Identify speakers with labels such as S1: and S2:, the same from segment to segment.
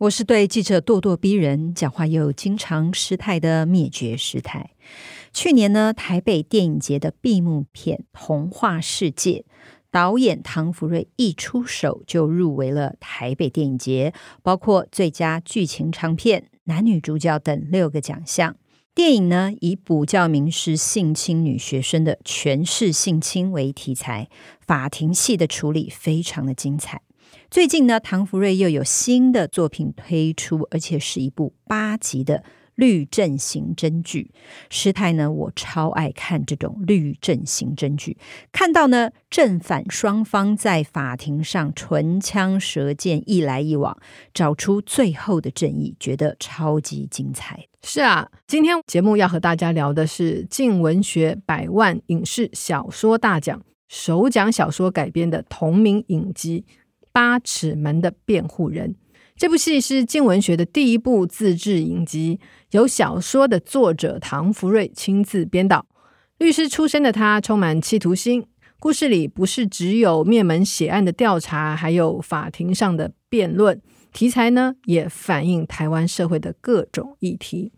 S1: 我是对记者咄咄逼人、讲话又经常失态的灭绝师太。去年呢，台北电影节的闭幕片《童话世界》，导演唐福瑞一出手就入围了台北电影节，包括最佳剧情长片、男女主角等六个奖项。电影呢，以补教名师性侵女学生的权势性侵为题材，法庭戏的处理非常的精彩。最近呢，唐福瑞又有新的作品推出，而且是一部八集的律政刑侦剧。师太呢，我超爱看这种律政刑侦剧，看到呢正反双方在法庭上唇枪舌剑，一来一往，找出最后的正义，觉得超级精彩。
S2: 是啊，今天节目要和大家聊的是近文学百万影视小说大奖首奖小说改编的同名影集。八尺门的辩护人，这部戏是镜文学的第一部自制影集，由小说的作者唐福瑞亲自编导。律师出身的他充满企图心，故事里不是只有灭门血案的调查，还有法庭上的辩论。题材呢，也反映台湾社会的各种议题。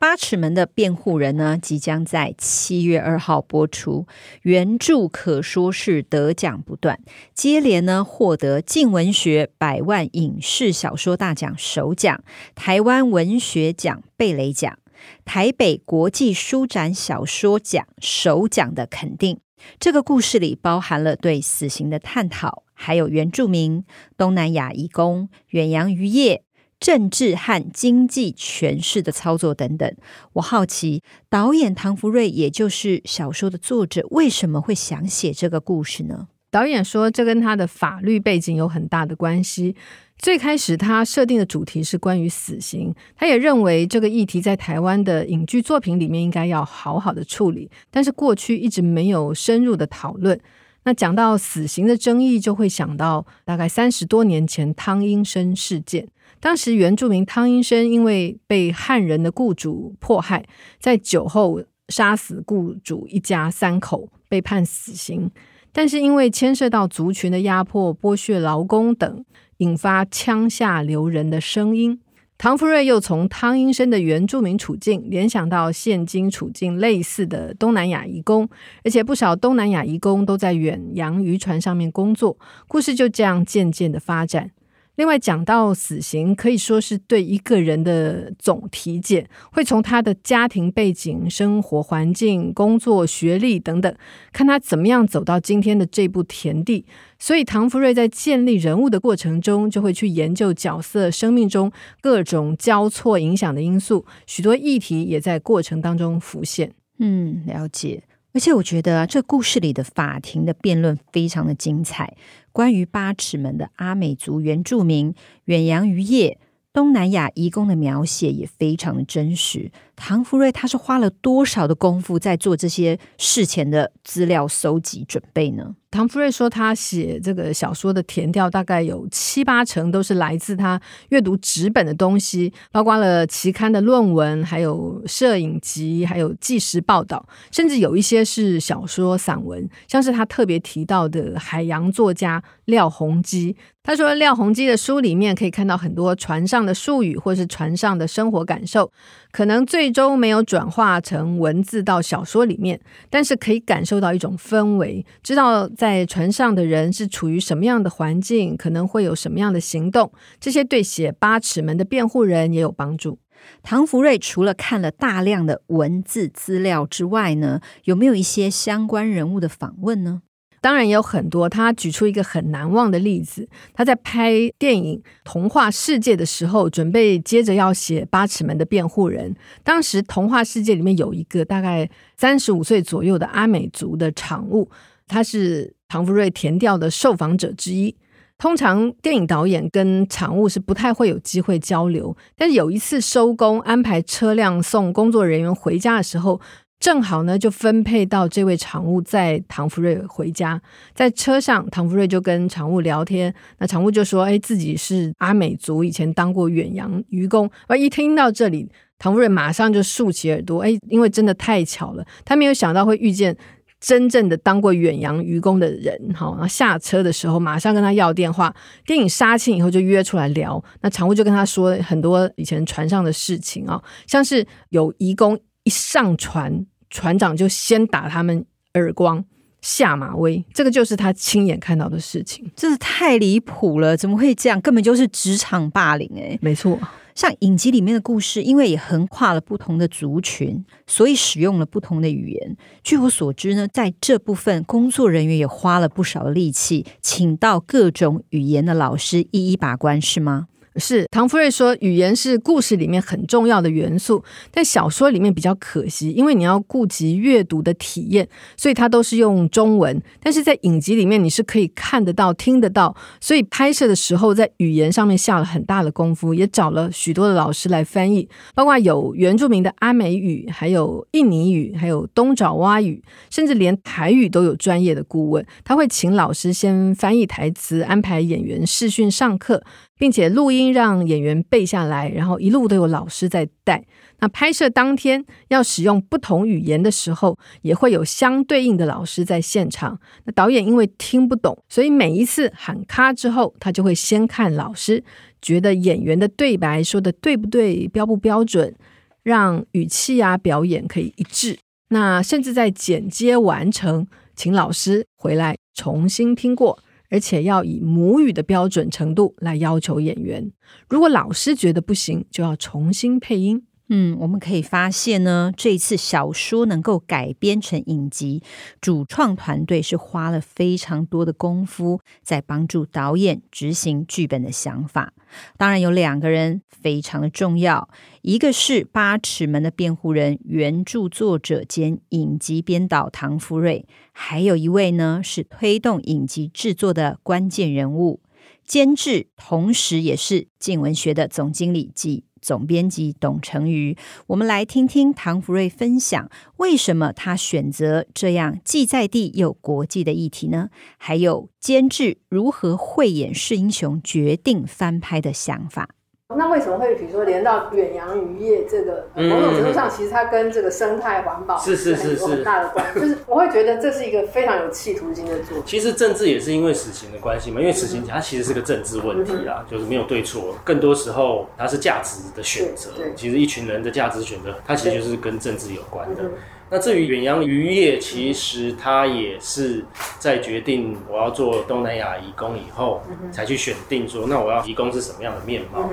S1: 八尺门的辩护人呢，即将在七月二号播出。原著可说是得奖不断，接连呢获得近文学百万影视小说大奖首奖、台湾文学奖贝雷奖、台北国际书展小说奖首奖的肯定。这个故事里包含了对死刑的探讨，还有原住民、东南亚移工、远洋渔业。政治和经济权势的操作等等，我好奇导演唐福瑞，也就是小说的作者，为什么会想写这个故事呢？
S2: 导演说，这跟他的法律背景有很大的关系。最开始他设定的主题是关于死刑，他也认为这个议题在台湾的影剧作品里面应该要好好的处理，但是过去一直没有深入的讨论。那讲到死刑的争议，就会想到大概三十多年前汤英生事件。当时原住民汤英生因为被汉人的雇主迫害，在酒后杀死雇主一家三口，被判死刑。但是因为牵涉到族群的压迫、剥削劳工等，引发枪下留人的声音。唐福瑞又从汤英生的原住民处境联想到现今处境类似的东南亚移工，而且不少东南亚移工都在远洋渔船上面工作。故事就这样渐渐的发展。另外讲到死刑，可以说是对一个人的总体检，会从他的家庭背景、生活环境、工作、学历等等，看他怎么样走到今天的这步田地。所以唐福瑞在建立人物的过程中，就会去研究角色生命中各种交错影响的因素，许多议题也在过程当中浮现。
S1: 嗯，了解。而且我觉得这故事里的法庭的辩论非常的精彩。关于八尺门的阿美族原住民、远洋渔业、东南亚移工的描写也非常的真实。唐福瑞他是花了多少的功夫在做这些事前的资料搜集准备呢？
S2: 唐福瑞说，他写这个小说的填调大概有七八成都是来自他阅读纸本的东西，包括了期刊的论文，还有摄影集，还有纪实报道，甚至有一些是小说散文，像是他特别提到的海洋作家廖鸿基。他说，廖鸿基的书里面可以看到很多船上的术语，或是船上的生活感受，可能最终没有转化成文字到小说里面，但是可以感受到一种氛围，知道。在船上的人是处于什么样的环境，可能会有什么样的行动，这些对写八尺门的辩护人也有帮助。
S1: 唐福瑞除了看了大量的文字资料之外呢，有没有一些相关人物的访问呢？
S2: 当然也有很多。他举出一个很难忘的例子，他在拍电影《童话世界》的时候，准备接着要写《八尺门的辩护人》。当时《童话世界》里面有一个大概三十五岁左右的阿美族的场务，他是唐福瑞填调的受访者之一。通常电影导演跟场务是不太会有机会交流，但是有一次收工安排车辆送工作人员回家的时候，正好呢就分配到这位常务载唐福瑞回家。在车上，唐福瑞就跟常务聊天，那常务就说：“哎，自己是阿美族，以前当过远洋渔工。”而一听到这里，唐福瑞马上就竖起耳朵，哎，因为真的太巧了，他没有想到会遇见。真正的当过远洋渔工的人，好，然后下车的时候马上跟他要电话。电影杀青以后就约出来聊。那常务就跟他说很多以前船上的事情啊，像是有移工一上船，船长就先打他们耳光下马威，这个就是他亲眼看到的事情。
S1: 真是太离谱了，怎么会这样？根本就是职场霸凌哎，
S2: 没错。
S1: 像影集里面的故事，因为也横跨了不同的族群，所以使用了不同的语言。据我所知呢，在这部分工作人员也花了不少的力气，请到各种语言的老师一一把关，是吗？
S2: 是唐福瑞说，语言是故事里面很重要的元素，但小说里面比较可惜，因为你要顾及阅读的体验，所以它都是用中文。但是在影集里面，你是可以看得到、听得到，所以拍摄的时候在语言上面下了很大的功夫，也找了许多的老师来翻译，包括有原住民的阿美语，还有印尼语，还有东爪哇语，甚至连台语都有专业的顾问，他会请老师先翻译台词，安排演员试训上课。并且录音让演员背下来，然后一路都有老师在带。那拍摄当天要使用不同语言的时候，也会有相对应的老师在现场。那导演因为听不懂，所以每一次喊卡之后，他就会先看老师，觉得演员的对白说的对不对，标不标准，让语气啊表演可以一致。那甚至在剪接完成，请老师回来重新听过。而且要以母语的标准程度来要求演员。如果老师觉得不行，就要重新配音。
S1: 嗯，我们可以发现呢，这一次小说能够改编成影集，主创团队是花了非常多的功夫在帮助导演执行剧本的想法。当然有两个人非常的重要，一个是《八尺门的辩护人》原著作者兼影集编导唐福瑞，还有一位呢是推动影集制作的关键人物，监制，同时也是静文学的总经理及总编辑董成瑜，我们来听听唐福瑞分享为什么他选择这样既在地又国际的议题呢？还有监制如何慧眼识英雄，决定翻拍的想法。
S3: 那为什么会比如说连到远洋渔业这个某种程度上，其实它跟这个生态环保是是是是有很大的关系。就是我会觉得这是一个非常有企图心的作品。
S4: 其实政治也是因为死刑的关系嘛，因为死刑它其实是个政治问题啦，就是没有对错，更多时候它是价值的选择。其实一群人的价值选择，它其实就是跟政治有关的。那至于远洋渔业，其实它也是在决定我要做东南亚移工以后，才去选定说，那我要移工是什么样的面貌。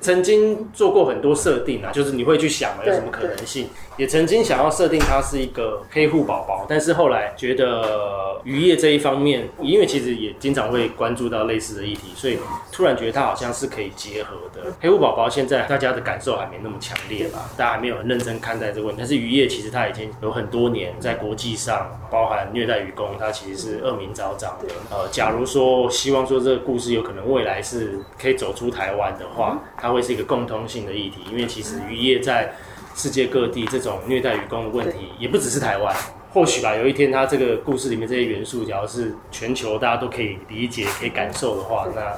S4: 曾经做过很多设定啊，就是你会去想有什么可能性。也曾经想要设定它是一个黑户宝宝，但是后来觉得渔业这一方面，因为其实也经常会关注到类似的议题，所以突然觉得它好像是可以结合的。黑户宝宝现在大家的感受还没那么强烈吧，大家还没有很认真看待这个问题。但是渔业其实它已经有很多年在国际上，包含虐待渔工，它其实是恶名昭彰的。呃，假如说希望说这个故事有可能未来是可以走出台湾的话，它会是一个共通性的议题，因为其实渔业在。世界各地这种虐待渔工的问题，也不只是台湾。或许吧，有一天他这个故事里面这些元素，只要是全球大家都可以理解、可以感受的话，那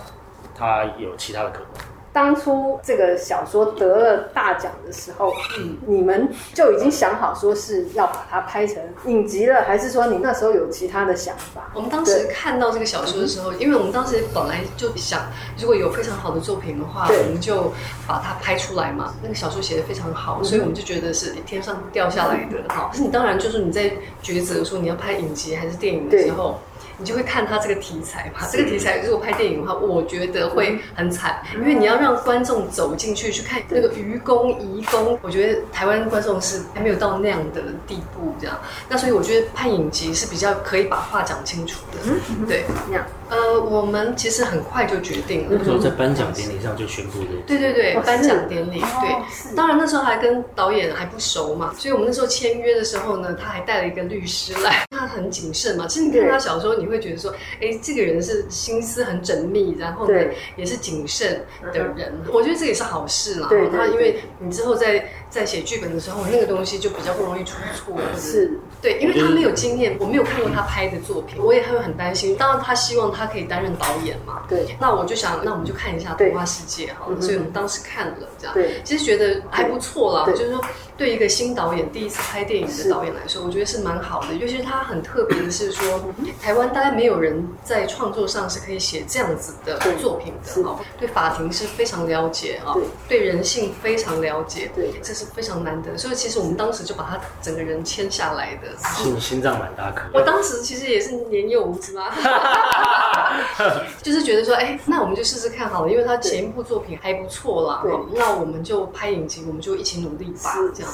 S4: 他有其他的可能。
S3: 当初这个小说得了大奖的时候，嗯，你们就已经想好说是要把它拍成影集了，还是说你那时候有其他的想法？
S5: 我们当时看到这个小说的时候，因为我们当时本来就想，如果有非常好的作品的话，我们就把它拍出来嘛。那个小说写的非常好，所以我们就觉得是天上掉下来的。哈，可是你当然就是你在抉择说你要拍影集还是电影的时候。你就会看他这个题材嘛。这个题材如果拍电影的话，我觉得会很惨，因为你要让观众走进去去看那个愚公移宫，我觉得台湾观众是还没有到那样的地步，这样。那所以我觉得拍影集是比较可以把话讲清楚的，对，那样。呃，我们其实很快就决定了，
S4: 那时候在颁奖典礼上就宣布的。
S5: 对对对，颁奖典礼，对。当然那时候还跟导演还不熟嘛，所以我们那时候签约的时候呢，他还带了一个律师来，他很谨慎嘛。其实你看他小时候，你会觉得说，哎，这个人是心思很缜密，然后呢也是谨慎的人。我觉得这也是好事啦。对，他因为你之后在在写剧本的时候，那个东西就比较不容易出错。是，对，因为他没有经验，我没有看过他拍的作品，我也会很担心。当然他希望他。他可以担任导演嘛？对，那我就想，那我们就看一下《童话世界》哈。所以我们当时看了，这样，对，其实觉得还不错啦。就是说，对一个新导演第一次拍电影的导演来说，我觉得是蛮好的。尤其是他很特别的是说，台湾大概没有人在创作上是可以写这样子的作品的哈。对法庭是非常了解啊，对人性非常了解，对，这是非常难得。所以其实我们当时就把他整个人签下来的。
S4: 心心脏蛮大颗。
S5: 我当时其实也是年幼无知啊。就是觉得说，哎，那我们就试试看好了，因为他前一部作品还不错啦。那我们就拍影集，我们就一起努力吧。这样。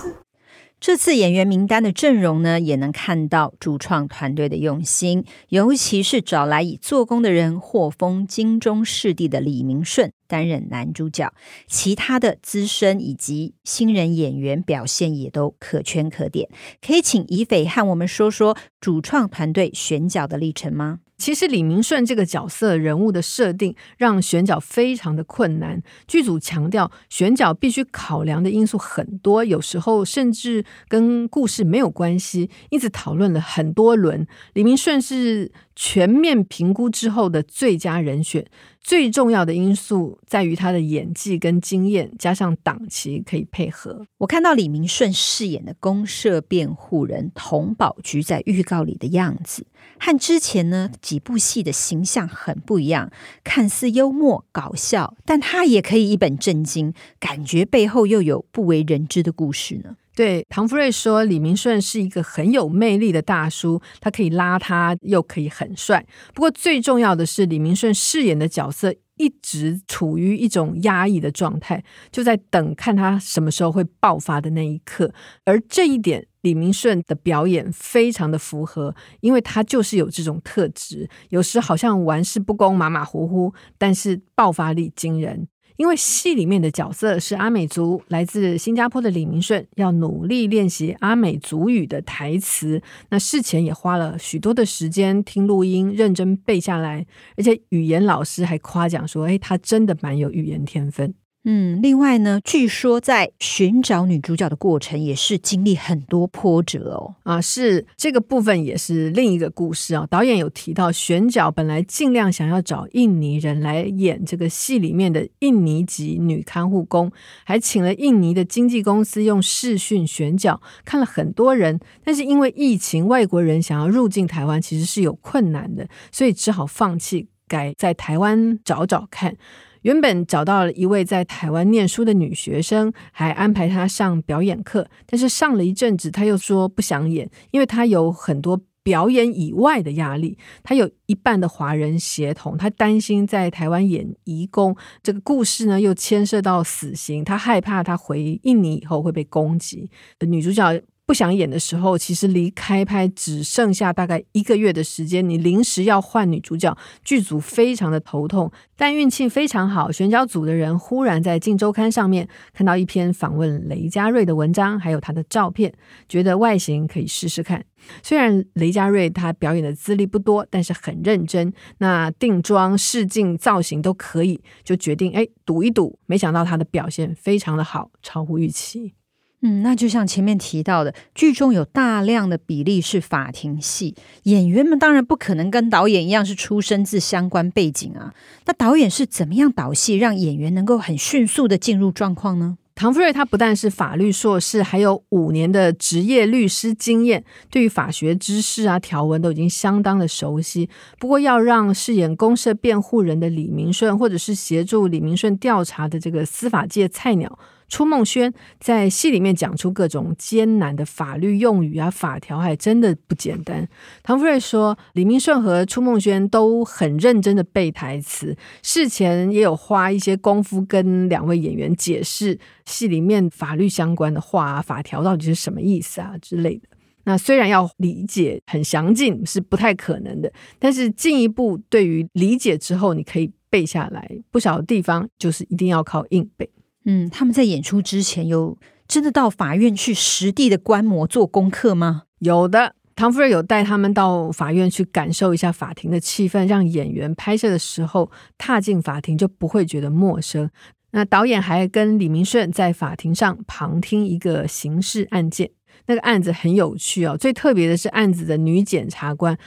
S1: 这次演员名单的阵容呢，也能看到主创团队的用心，尤其是找来以做工的人获封金钟视帝的李明顺担任男主角，其他的资深以及新人演员表现也都可圈可点。可以请宜斐和我们说说主创团队选角的历程吗？
S2: 其实李明顺这个角色人物的设定让选角非常的困难，剧组强调选角必须考量的因素很多，有时候甚至跟故事没有关系，因此讨论了很多轮。李明顺是全面评估之后的最佳人选，最重要的因素在于他的演技跟经验，加上档期可以配合。
S1: 我看到李明顺饰演的公社辩护人佟宝菊在预告里的样子。和之前呢几部戏的形象很不一样，看似幽默搞笑，但他也可以一本正经，感觉背后又有不为人知的故事呢。
S2: 对，唐福瑞说李明顺是一个很有魅力的大叔，他可以邋遢又可以很帅。不过最重要的是，李明顺饰演的角色一直处于一种压抑的状态，就在等看他什么时候会爆发的那一刻，而这一点。李明顺的表演非常的符合，因为他就是有这种特质，有时好像玩世不恭、马马虎虎，但是爆发力惊人。因为戏里面的角色是阿美族，来自新加坡的李明顺要努力练习阿美族语的台词，那事前也花了许多的时间听录音，认真背下来，而且语言老师还夸奖说：“哎，他真的蛮有语言天分。”
S1: 嗯，另外呢，据说在寻找女主角的过程也是经历很多波折哦。
S2: 啊，是这个部分也是另一个故事啊。导演有提到，选角本来尽量想要找印尼人来演这个戏里面的印尼籍女看护工，还请了印尼的经纪公司用视讯选角，看了很多人，但是因为疫情，外国人想要入境台湾其实是有困难的，所以只好放弃，改在台湾找找看。原本找到了一位在台湾念书的女学生，还安排她上表演课，但是上了一阵子，她又说不想演，因为她有很多表演以外的压力。她有一半的华人血统，她担心在台湾演移工，这个故事呢又牵涉到死刑，她害怕她回印尼以后会被攻击。女主角。不想演的时候，其实离开拍只剩下大概一个月的时间。你临时要换女主角，剧组非常的头痛。但运气非常好，选角组的人忽然在《镜周刊》上面看到一篇访问雷佳瑞的文章，还有他的照片，觉得外形可以试试看。虽然雷佳瑞他表演的资历不多，但是很认真。那定妆、试镜、造型都可以，就决定哎赌一赌。没想到他的表现非常的好，超乎预期。
S1: 嗯，那就像前面提到的，剧中有大量的比例是法庭戏，演员们当然不可能跟导演一样是出身自相关背景啊。那导演是怎么样导戏，让演员能够很迅速的进入状况呢？
S2: 唐福瑞他不但是法律硕士，还有五年的职业律师经验，对于法学知识啊、条文都已经相当的熟悉。不过，要让饰演公社辩护人的李明顺，或者是协助李明顺调查的这个司法界菜鸟。初梦轩在戏里面讲出各种艰难的法律用语啊、法条，还真的不简单。唐福瑞说，李明顺和初梦轩都很认真的背台词，事前也有花一些功夫跟两位演员解释戏里面法律相关的话啊、法条到底是什么意思啊之类的。那虽然要理解很详尽是不太可能的，但是进一步对于理解之后，你可以背下来不少地方，就是一定要靠硬背。
S1: 嗯，他们在演出之前有真的到法院去实地的观摩做功课吗？
S2: 有的，唐夫人有带他们到法院去感受一下法庭的气氛，让演员拍摄的时候踏进法庭就不会觉得陌生。那导演还跟李明顺在法庭上旁听一个刑事案件。那个案子很有趣哦，最特别的是案子的女检察官。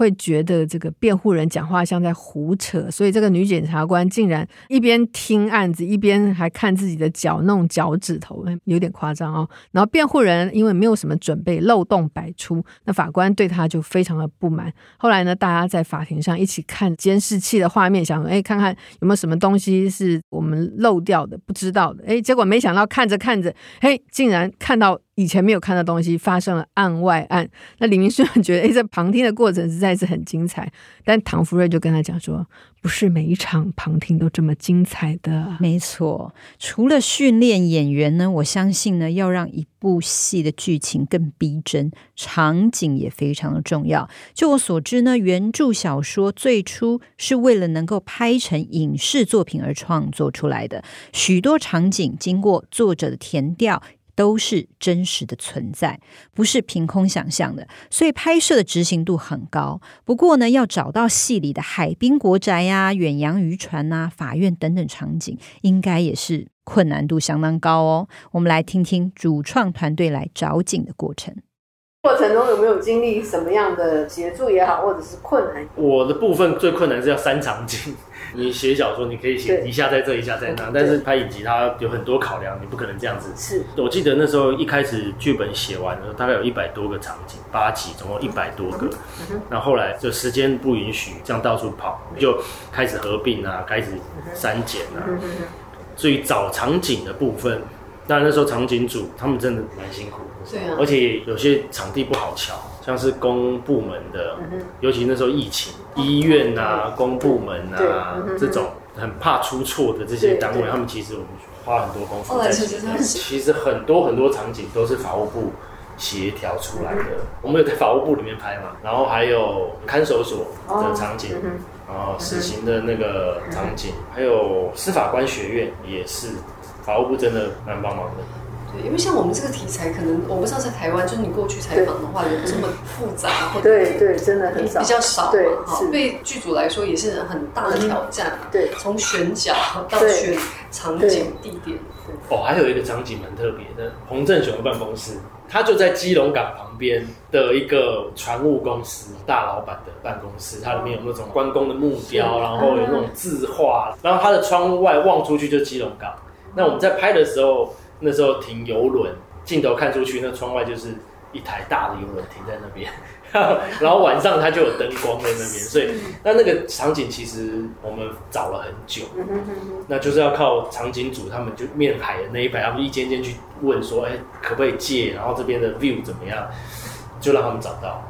S2: 会觉得这个辩护人讲话像在胡扯，所以这个女检察官竟然一边听案子，一边还看自己的脚，弄脚趾头，有点夸张哦。然后辩护人因为没有什么准备，漏洞百出，那法官对他就非常的不满。后来呢，大家在法庭上一起看监视器的画面，想说，哎，看看有没有什么东西是我们漏掉的、不知道的。哎，结果没想到看着看着，嘿，竟然看到。以前没有看到东西，发生了案外案。那李明顺觉得，哎，这旁听的过程实在是很精彩。但唐福瑞就跟他讲说，不是每一场旁听都这么精彩的。
S1: 没错，除了训练演员呢，我相信呢，要让一部戏的剧情更逼真，场景也非常的重要。就我所知呢，原著小说最初是为了能够拍成影视作品而创作出来的，许多场景经过作者的填调。都是真实的存在，不是凭空想象的，所以拍摄的执行度很高。不过呢，要找到戏里的海滨国宅呀、啊、远洋渔船呐、啊、法院等等场景，应该也是困难度相当高哦。我们来听听主创团队来找景的过程。
S3: 过程中有没有经历什么样的协助也好，或者是困难？
S4: 我的部分最困难是要三场景。你写小说，你可以写一下在这，一下在那，但是拍影集它有很多考量，你不可能这样子。
S3: 是，
S4: 我记得那时候一开始剧本写完的时候，大概有一百多个场景，八集总共一百多个。那、嗯、后，后来就时间不允许这样到处跑，就开始合并啊，开始删减啊。至于找场景的部分，当然那时候场景组他们真的蛮辛苦的，对啊，而且有些场地不好瞧。像是公部门的，尤其那时候疫情，医院啊、公部门啊这种很怕出错的这些单位，他们其实我们花很多功夫在。其实很多很多场景都是法务部协调出来的。我们有在法务部里面拍嘛，然后还有看守所的场景，然后死刑的那个场景，还有司法官学院也是，法务部真的蛮帮忙的。
S5: 对，因为像我们这个题材，可能我不知道在台湾，就是你过去采访的话，有这么复杂，或者
S3: 对对，真的很少，
S5: 比较少。
S3: 对，
S5: 对剧组来说也是很大的挑战。
S3: 对，
S5: 从选角到选场景地点。
S4: 哦，还有一个场景蛮特别的，洪正雄的办公室，他就在基隆港旁边的一个船务公司大老板的办公室，它里面有那种关公的木雕，然后有那种字画，然后他的窗外望出去就是基隆港。那我们在拍的时候。那时候停游轮，镜头看出去，那窗外就是一台大的游轮停在那边，然后晚上它就有灯光在那边，所以那那个场景其实我们找了很久，那就是要靠场景组他们就面海的那一排，他们一间间去问说，哎，可不可以借？然后这边的 view 怎么样？就让他们找到。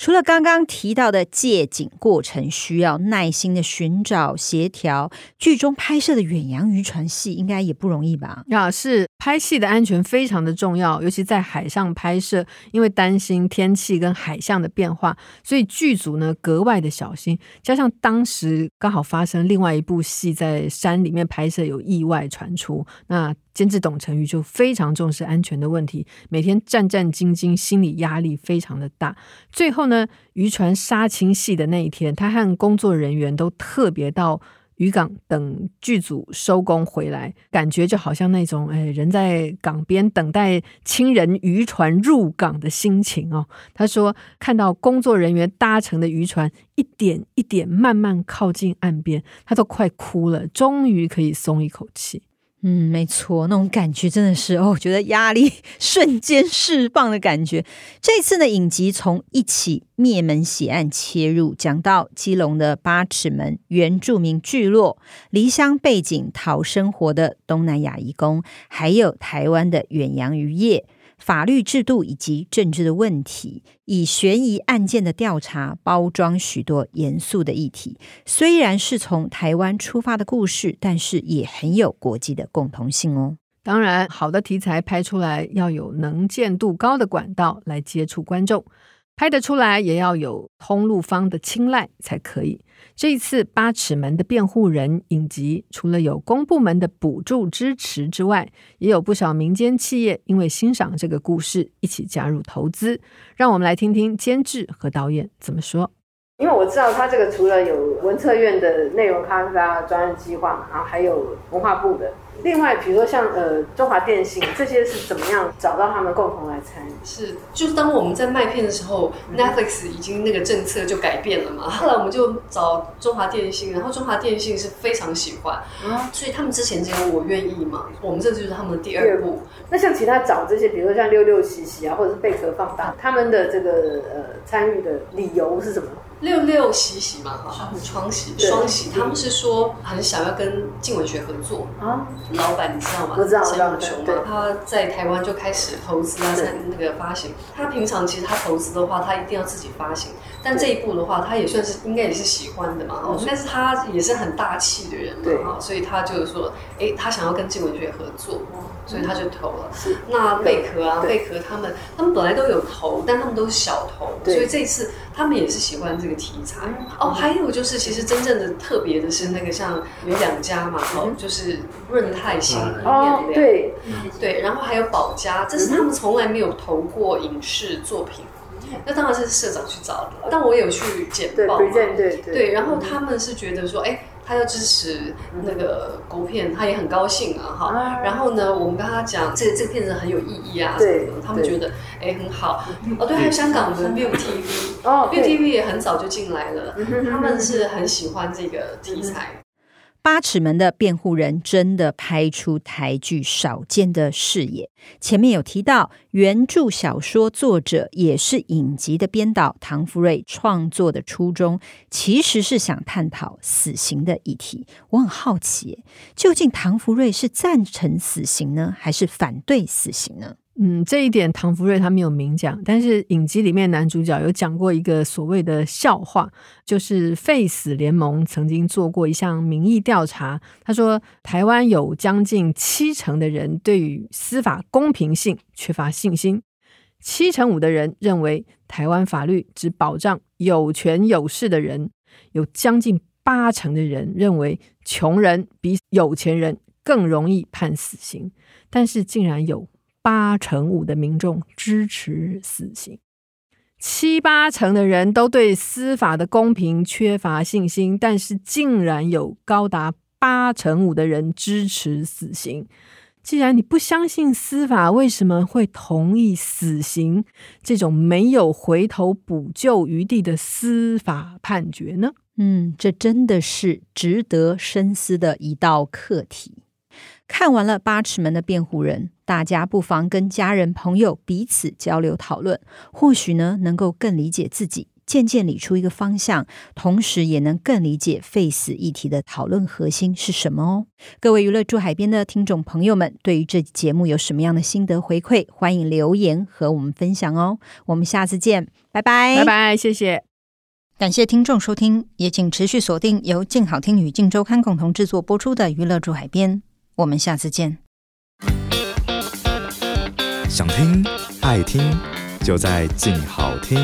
S1: 除了刚刚提到的借景过程需要耐心的寻找协调，剧中拍摄的远洋渔船戏应该也不容易吧？
S2: 啊，是拍戏的安全非常的重要，尤其在海上拍摄，因为担心天气跟海象的变化，所以剧组呢格外的小心。加上当时刚好发生另外一部戏在山里面拍摄，有意外传出，那。监制董成瑜就非常重视安全的问题，每天战战兢兢，心理压力非常的大。最后呢，渔船杀青戏的那一天，他和工作人员都特别到渔港等剧组收工回来，感觉就好像那种哎，人在港边等待亲人渔船入港的心情哦。他说，看到工作人员搭乘的渔船一点一点慢慢靠近岸边，他都快哭了，终于可以松一口气。
S1: 嗯，没错，那种感觉真的是哦，觉得压力 瞬间释放的感觉。这次的影集从一起灭门血案切入，讲到基隆的八尺门原住民聚落，离乡背景讨生活的东南亚移工，还有台湾的远洋渔业。法律制度以及政治的问题，以悬疑案件的调查包装许多严肃的议题。虽然是从台湾出发的故事，但是也很有国际的共同性哦。
S2: 当然，好的题材拍出来要有能见度高的管道来接触观众。拍得出来，也要有通路方的青睐才可以。这一次《八尺门的辩护人》影集，除了有公部门的补助支持之外，也有不少民间企业因为欣赏这个故事，一起加入投资。让我们来听听监制和导演怎么说。
S3: 因为我知道他这个除了有文策院的内容开发专案计划嘛，然后还有文化部的。另外，比如说像呃中华电信这些是怎么样找到他们共同来参与？
S5: 是，就是当我们在卖片的时候，嗯，Netflix 已经那个政策就改变了嘛。后来我们就找中华电信，然后中华电信是非常喜欢，啊，所以他们之前只有我愿意嘛，我们这就是他们的第二步。
S3: 那像其他找这些，比如说像六六七七啊，或者是贝壳放大，他们的这个呃参与的理由是什么？
S5: 六六喜喜嘛，哈，双喜双喜，他们是说很想要跟静文学合作啊。老板你知道吗？
S3: 我知道，
S5: 陈永雄嘛，他在台湾就开始投资啊，在那个发行。他平常其实他投资的话，他一定要自己发行。但这一步的话，他也算是应该也是喜欢的嘛。但是他也是很大气的人嘛，哈，所以他就是说，哎，他想要跟静文学合作，所以他就投了。是。那贝壳啊，贝壳他们他们本来都有投，但他们都是小投，所以这一次他们也是喜欢这个题材。哦，还有就是，其实真正的特别的是那个像有两家嘛，哦，就是润泰新
S3: 哦，对。
S5: 对，然后还有宝家，这是他们从来没有投过影视作品。那当然是社长去找的，但我有去简报嘛，对对对，对，然后他们是觉得说，哎，他要支持那个国片，他也很高兴啊，哈。然后呢，我们跟他讲，这个这个片子很有意义啊，对，他们觉得哎很好。哦，对，还有香港的 Viu TV，哦，Viu TV 也很早就进来了，他们是很喜欢这个题材。
S1: 八尺门的辩护人真的拍出台剧少见的视野。前面有提到，原著小说作者也是影集的编导唐福瑞创作的初衷，其实是想探讨死刑的议题。我很好奇，究竟唐福瑞是赞成死刑呢，还是反对死刑呢？
S2: 嗯，这一点唐福瑞他没有明讲，但是影集里面男主角有讲过一个所谓的笑话，就是废死联盟曾经做过一项民意调查，他说台湾有将近七成的人对于司法公平性缺乏信心，七成五的人认为台湾法律只保障有权有势的人，有将近八成的人认为穷人比有钱人更容易判死刑，但是竟然有。八成五的民众支持死刑，七八成的人都对司法的公平缺乏信心，但是竟然有高达八成五的人支持死刑。既然你不相信司法，为什么会同意死刑这种没有回头补救余地的司法判决呢？
S1: 嗯，这真的是值得深思的一道课题。看完了八尺门的辩护人，大家不妨跟家人朋友彼此交流讨论，或许呢能够更理解自己，渐渐理出一个方向，同时也能更理解废死议题的讨论核心是什么哦。各位娱乐驻海边的听众朋友们，对于这节目有什么样的心得回馈，欢迎留言和我们分享哦。我们下次见，拜拜，
S2: 拜拜，谢谢，
S1: 感谢听众收听，也请持续锁定由静好听与静周刊共同制作播出的娱乐驻海边。我们下次见。
S6: 想听爱听，就在静好听。